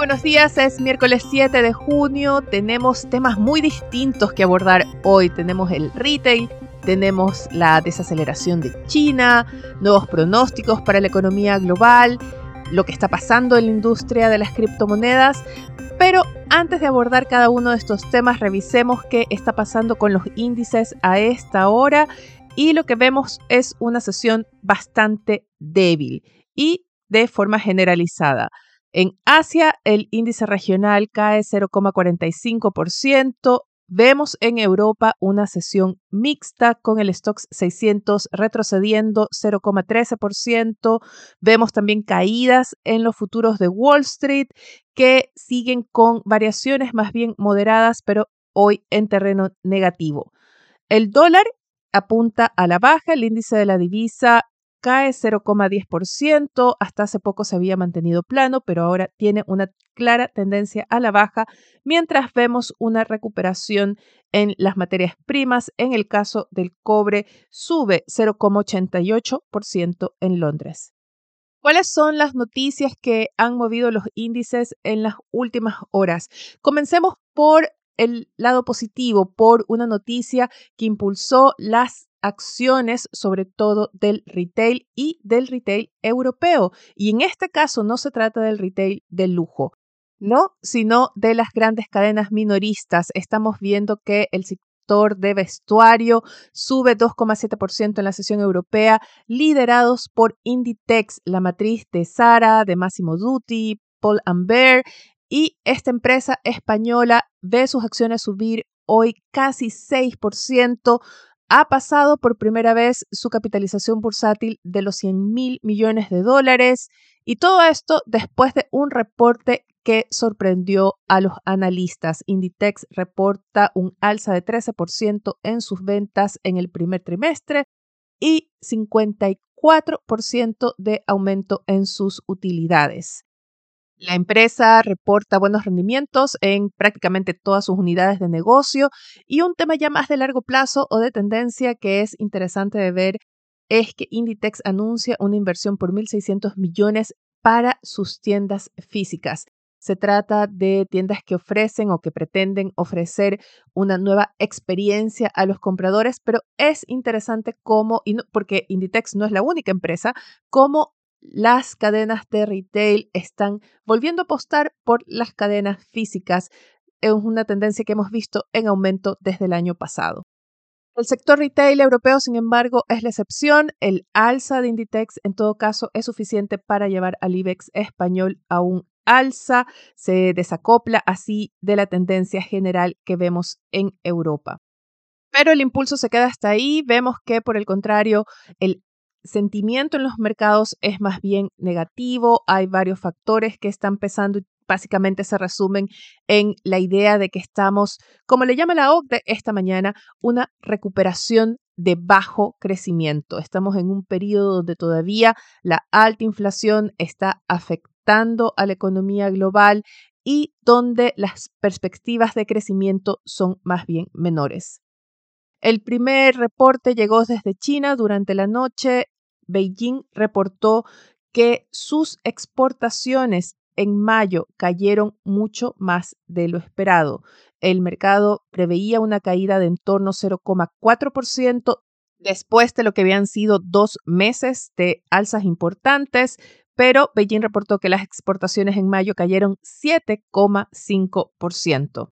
Buenos días, es miércoles 7 de junio, tenemos temas muy distintos que abordar hoy. Tenemos el retail, tenemos la desaceleración de China, nuevos pronósticos para la economía global, lo que está pasando en la industria de las criptomonedas. Pero antes de abordar cada uno de estos temas, revisemos qué está pasando con los índices a esta hora y lo que vemos es una sesión bastante débil y de forma generalizada. En Asia, el índice regional cae 0,45%. Vemos en Europa una sesión mixta con el Stoxx 600 retrocediendo 0,13%. Vemos también caídas en los futuros de Wall Street que siguen con variaciones más bien moderadas, pero hoy en terreno negativo. El dólar apunta a la baja, el índice de la divisa cae 0,10%, hasta hace poco se había mantenido plano, pero ahora tiene una clara tendencia a la baja, mientras vemos una recuperación en las materias primas. En el caso del cobre, sube 0,88% en Londres. ¿Cuáles son las noticias que han movido los índices en las últimas horas? Comencemos por el lado positivo, por una noticia que impulsó las acciones, sobre todo del retail y del retail europeo. Y en este caso no se trata del retail de lujo, no, sino de las grandes cadenas minoristas. Estamos viendo que el sector de vestuario sube 2,7% en la sesión europea, liderados por Inditex, la matriz de Zara, de Massimo Dutti, Paul Bear, y esta empresa española ve sus acciones subir hoy casi 6%, ha pasado por primera vez su capitalización bursátil de los 100 mil millones de dólares y todo esto después de un reporte que sorprendió a los analistas. Inditex reporta un alza de 13% en sus ventas en el primer trimestre y 54% de aumento en sus utilidades. La empresa reporta buenos rendimientos en prácticamente todas sus unidades de negocio y un tema ya más de largo plazo o de tendencia que es interesante de ver es que Inditex anuncia una inversión por 1.600 millones para sus tiendas físicas. Se trata de tiendas que ofrecen o que pretenden ofrecer una nueva experiencia a los compradores, pero es interesante cómo, y porque Inditex no es la única empresa, cómo las cadenas de retail están volviendo a apostar por las cadenas físicas. Es una tendencia que hemos visto en aumento desde el año pasado. El sector retail europeo, sin embargo, es la excepción. El alza de Inditex, en todo caso, es suficiente para llevar al IBEX español a un alza. Se desacopla así de la tendencia general que vemos en Europa. Pero el impulso se queda hasta ahí. Vemos que, por el contrario, el sentimiento en los mercados es más bien negativo. Hay varios factores que están pesando y básicamente se resumen en la idea de que estamos, como le llama la OCDE esta mañana, una recuperación de bajo crecimiento. Estamos en un periodo donde todavía la alta inflación está afectando a la economía global y donde las perspectivas de crecimiento son más bien menores. El primer reporte llegó desde China durante la noche. Beijing reportó que sus exportaciones en mayo cayeron mucho más de lo esperado. El mercado preveía una caída de en torno 0,4% después de lo que habían sido dos meses de alzas importantes, pero Beijing reportó que las exportaciones en mayo cayeron 7,5%.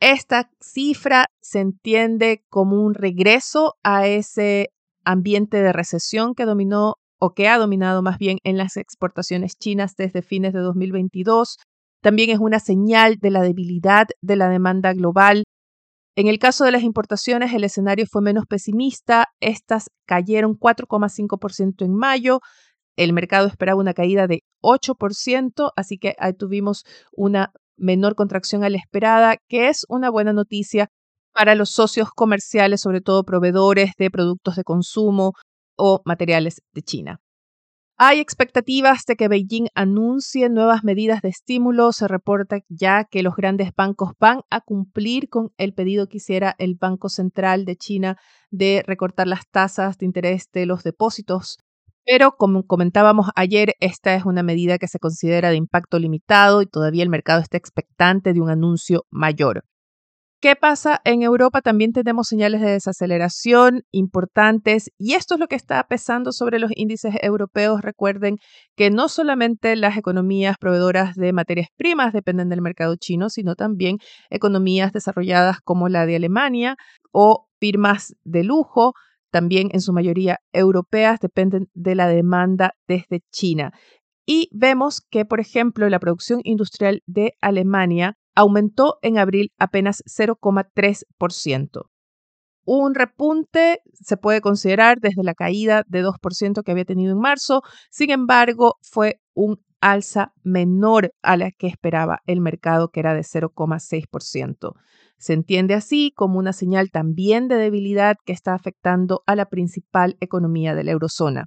Esta cifra se entiende como un regreso a ese ambiente de recesión que dominó o que ha dominado más bien en las exportaciones chinas desde fines de 2022. También es una señal de la debilidad de la demanda global. En el caso de las importaciones, el escenario fue menos pesimista. Estas cayeron 4,5% en mayo. El mercado esperaba una caída de 8%, así que ahí tuvimos una menor contracción a la esperada, que es una buena noticia para los socios comerciales, sobre todo proveedores de productos de consumo o materiales de China. Hay expectativas de que Beijing anuncie nuevas medidas de estímulo. Se reporta ya que los grandes bancos van a cumplir con el pedido que hiciera el Banco Central de China de recortar las tasas de interés de los depósitos. Pero como comentábamos ayer, esta es una medida que se considera de impacto limitado y todavía el mercado está expectante de un anuncio mayor. ¿Qué pasa? En Europa también tenemos señales de desaceleración importantes y esto es lo que está pesando sobre los índices europeos. Recuerden que no solamente las economías proveedoras de materias primas dependen del mercado chino, sino también economías desarrolladas como la de Alemania o firmas de lujo, también en su mayoría europeas, dependen de la demanda desde China. Y vemos que, por ejemplo, la producción industrial de Alemania aumentó en abril apenas 0,3%. Un repunte se puede considerar desde la caída de 2% que había tenido en marzo, sin embargo, fue un alza menor a la que esperaba el mercado, que era de 0,6%. Se entiende así como una señal también de debilidad que está afectando a la principal economía de la eurozona.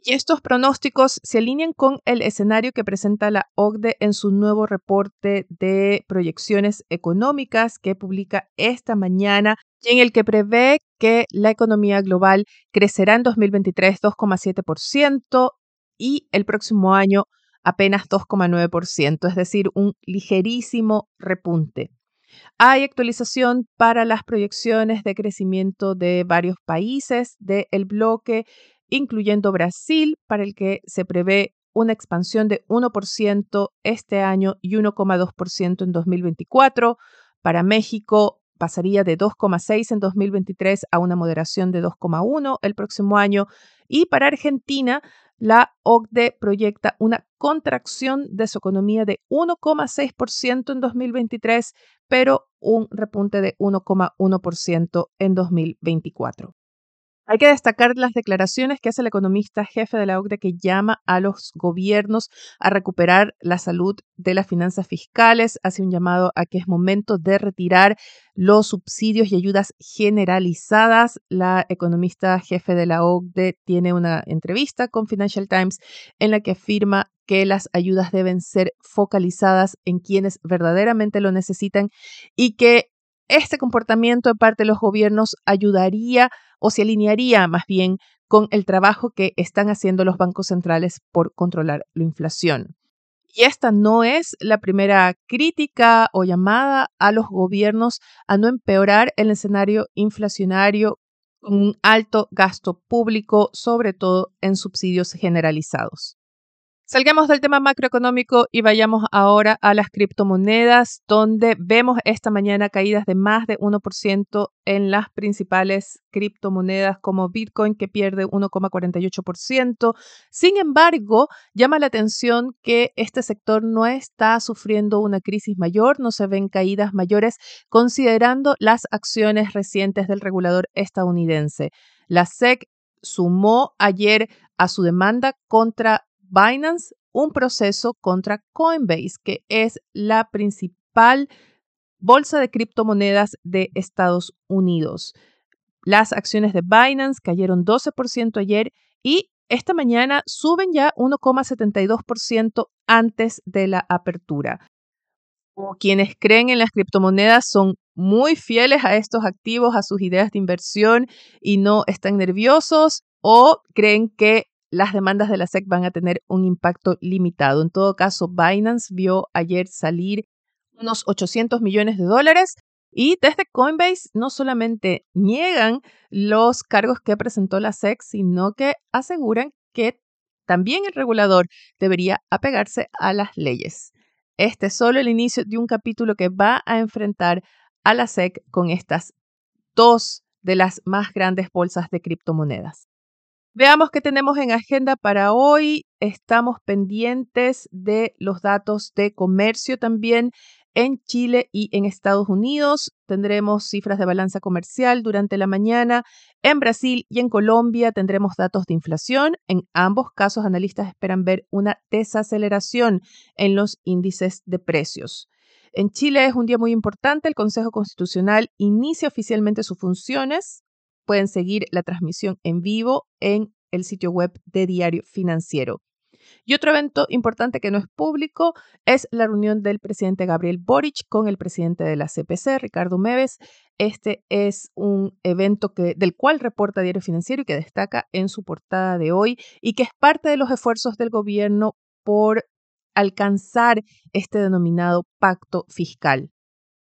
Y estos pronósticos se alinean con el escenario que presenta la OCDE en su nuevo reporte de proyecciones económicas que publica esta mañana y en el que prevé que la economía global crecerá en 2023 2,7% y el próximo año apenas 2,9%, es decir, un ligerísimo repunte. Hay actualización para las proyecciones de crecimiento de varios países del bloque incluyendo Brasil, para el que se prevé una expansión de 1% este año y 1,2% en 2024. Para México pasaría de 2,6 en 2023 a una moderación de 2,1 el próximo año. Y para Argentina, la OCDE proyecta una contracción de su economía de 1,6% en 2023, pero un repunte de 1,1% en 2024. Hay que destacar las declaraciones que hace el economista jefe de la OCDE que llama a los gobiernos a recuperar la salud de las finanzas fiscales, hace un llamado a que es momento de retirar los subsidios y ayudas generalizadas. La economista jefe de la OCDE tiene una entrevista con Financial Times en la que afirma que las ayudas deben ser focalizadas en quienes verdaderamente lo necesitan y que este comportamiento de parte de los gobiernos ayudaría o se alinearía más bien con el trabajo que están haciendo los bancos centrales por controlar la inflación. Y esta no es la primera crítica o llamada a los gobiernos a no empeorar el escenario inflacionario con un alto gasto público, sobre todo en subsidios generalizados. Salgamos del tema macroeconómico y vayamos ahora a las criptomonedas, donde vemos esta mañana caídas de más de 1% en las principales criptomonedas como Bitcoin, que pierde 1,48%. Sin embargo, llama la atención que este sector no está sufriendo una crisis mayor, no se ven caídas mayores, considerando las acciones recientes del regulador estadounidense. La SEC sumó ayer a su demanda contra Binance un proceso contra Coinbase, que es la principal bolsa de criptomonedas de Estados Unidos. Las acciones de Binance cayeron 12% ayer y esta mañana suben ya 1,72% antes de la apertura. O quienes creen en las criptomonedas son muy fieles a estos activos, a sus ideas de inversión y no están nerviosos o creen que las demandas de la SEC van a tener un impacto limitado. En todo caso, Binance vio ayer salir unos 800 millones de dólares y desde Coinbase no solamente niegan los cargos que presentó la SEC, sino que aseguran que también el regulador debería apegarse a las leyes. Este es solo el inicio de un capítulo que va a enfrentar a la SEC con estas dos de las más grandes bolsas de criptomonedas. Veamos qué tenemos en agenda para hoy. Estamos pendientes de los datos de comercio también en Chile y en Estados Unidos. Tendremos cifras de balanza comercial durante la mañana. En Brasil y en Colombia tendremos datos de inflación. En ambos casos, analistas esperan ver una desaceleración en los índices de precios. En Chile es un día muy importante. El Consejo Constitucional inicia oficialmente sus funciones. Pueden seguir la transmisión en vivo en el sitio web de Diario Financiero. Y otro evento importante que no es público es la reunión del presidente Gabriel Boric con el presidente de la CPC, Ricardo Meves. Este es un evento que, del cual reporta Diario Financiero y que destaca en su portada de hoy y que es parte de los esfuerzos del gobierno por alcanzar este denominado pacto fiscal.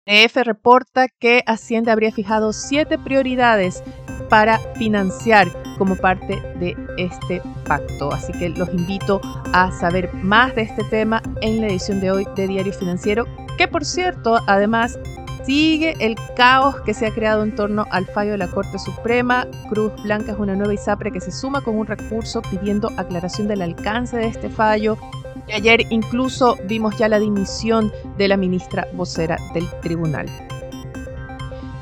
EF reporta que Hacienda habría fijado siete prioridades para financiar como parte de este pacto. Así que los invito a saber más de este tema en la edición de hoy de Diario Financiero, que por cierto, además sigue el caos que se ha creado en torno al fallo de la Corte Suprema. Cruz Blanca es una nueva ISAPRE que se suma con un recurso pidiendo aclaración del alcance de este fallo. Y ayer incluso vimos ya la dimisión de la ministra vocera del tribunal.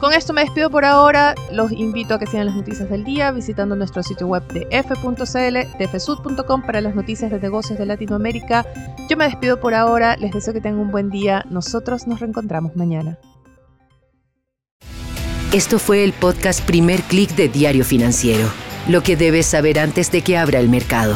Con esto me despido por ahora. Los invito a que sigan las noticias del día visitando nuestro sitio web de f.cl, de fsud.com para las noticias de negocios de Latinoamérica. Yo me despido por ahora. Les deseo que tengan un buen día. Nosotros nos reencontramos mañana. Esto fue el podcast Primer Click de Diario Financiero. Lo que debes saber antes de que abra el mercado.